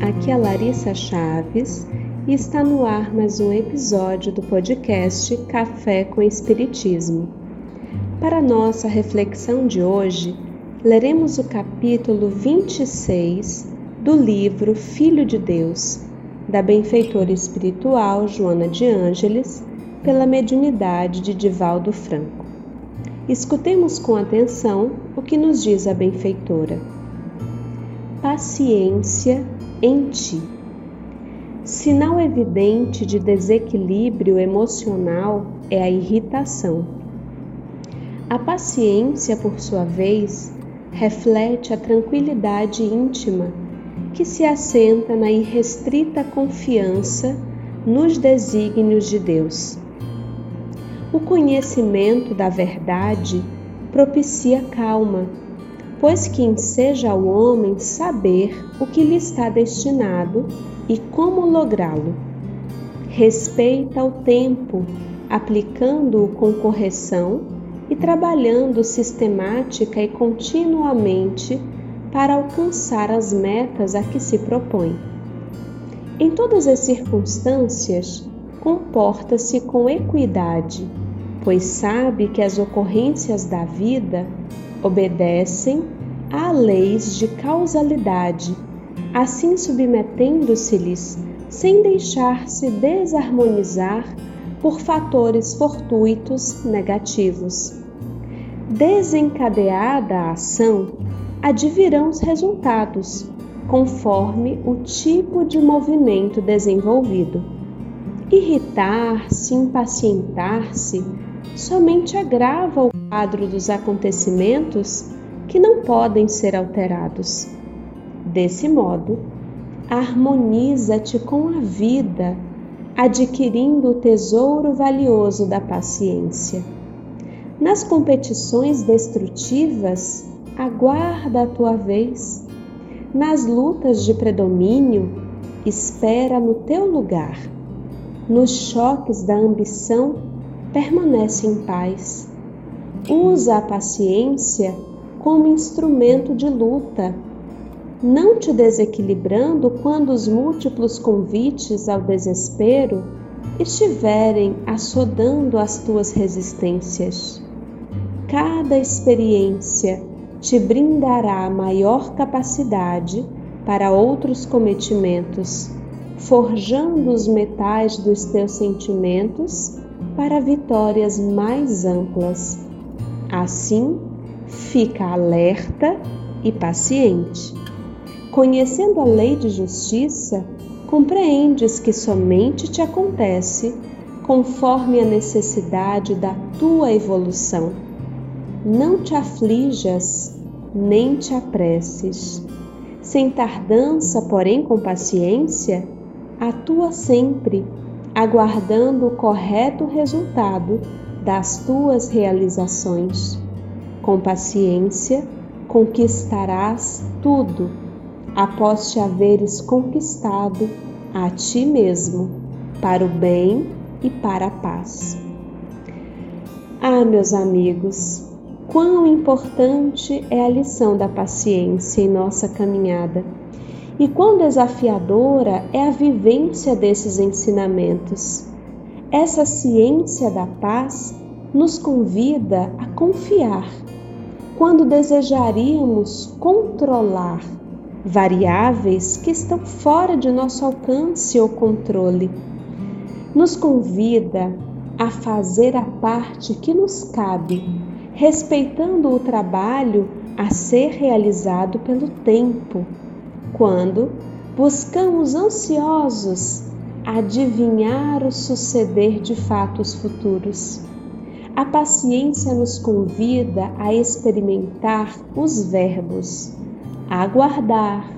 Aqui é Larissa Chaves e está no ar mais um episódio do podcast Café com Espiritismo. Para nossa reflexão de hoje, leremos o capítulo 26 do livro Filho de Deus, da benfeitora espiritual Joana de Ângeles, pela mediunidade de Divaldo Franco. Escutemos com atenção o que nos diz a benfeitora. Paciência em ti. Sinal evidente de desequilíbrio emocional é a irritação. A paciência, por sua vez, reflete a tranquilidade íntima que se assenta na irrestrita confiança nos desígnios de Deus. O conhecimento da verdade propicia calma, pois que enseja ao homem saber o que lhe está destinado e como lográ-lo. Respeita o tempo, aplicando-o com correção e trabalhando sistemática e continuamente para alcançar as metas a que se propõe. Em todas as circunstâncias, comporta-se com equidade, pois sabe que as ocorrências da vida obedecem a leis de causalidade, assim submetendo-se-lhes sem deixar-se desarmonizar por fatores fortuitos negativos. Desencadeada a ação, advirão os resultados, conforme o tipo de movimento desenvolvido. Irritar-se, impacientar-se, somente agrava o quadro dos acontecimentos que não podem ser alterados. Desse modo, harmoniza-te com a vida, adquirindo o tesouro valioso da paciência. Nas competições destrutivas, aguarda a tua vez. Nas lutas de predomínio, espera no teu lugar nos choques da ambição, permanece em paz. Usa a paciência como instrumento de luta, não te desequilibrando quando os múltiplos convites ao desespero estiverem assodando as tuas resistências. Cada experiência te brindará maior capacidade para outros cometimentos forjando os metais dos teus sentimentos para vitórias mais amplas. Assim, fica alerta e paciente. Conhecendo a lei de justiça, compreendes que somente te acontece conforme a necessidade da tua evolução. Não te aflijas, nem te apresses. Sem tardança, porém com paciência, atua sempre, aguardando o correto resultado das tuas realizações. Com paciência, conquistarás tudo, após te haveres conquistado a ti mesmo, para o bem e para a paz. Ah, meus amigos, quão importante é a lição da paciência em nossa caminhada e quão desafiadora é a vivência desses ensinamentos. Essa ciência da paz nos convida a confiar. Quando desejaríamos controlar variáveis que estão fora de nosso alcance ou controle, nos convida a fazer a parte que nos cabe, respeitando o trabalho a ser realizado pelo tempo quando buscamos ansiosos adivinhar o suceder de fatos futuros. A paciência nos convida a experimentar os verbos aguardar,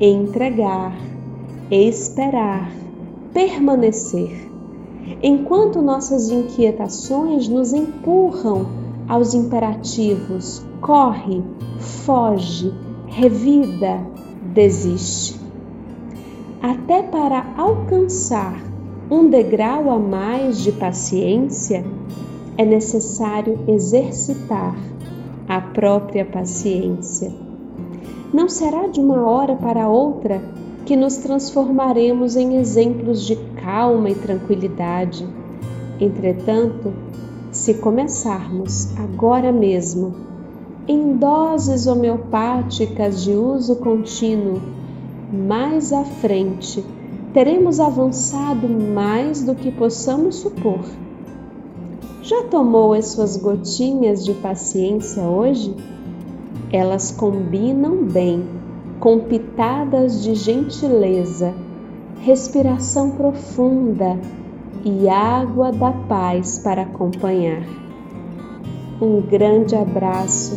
entregar, esperar, permanecer. Enquanto nossas inquietações nos empurram aos imperativos corre, foge, revida, desiste. Até para alcançar um degrau a mais de paciência, é necessário exercitar a própria paciência. Não será de uma hora para outra que nos transformaremos em exemplos de calma e tranquilidade. Entretanto, se começarmos agora mesmo, em doses homeopáticas de uso contínuo, mais à frente teremos avançado mais do que possamos supor. Já tomou as suas gotinhas de paciência hoje? Elas combinam bem com pitadas de gentileza, respiração profunda e água da paz para acompanhar. Um grande abraço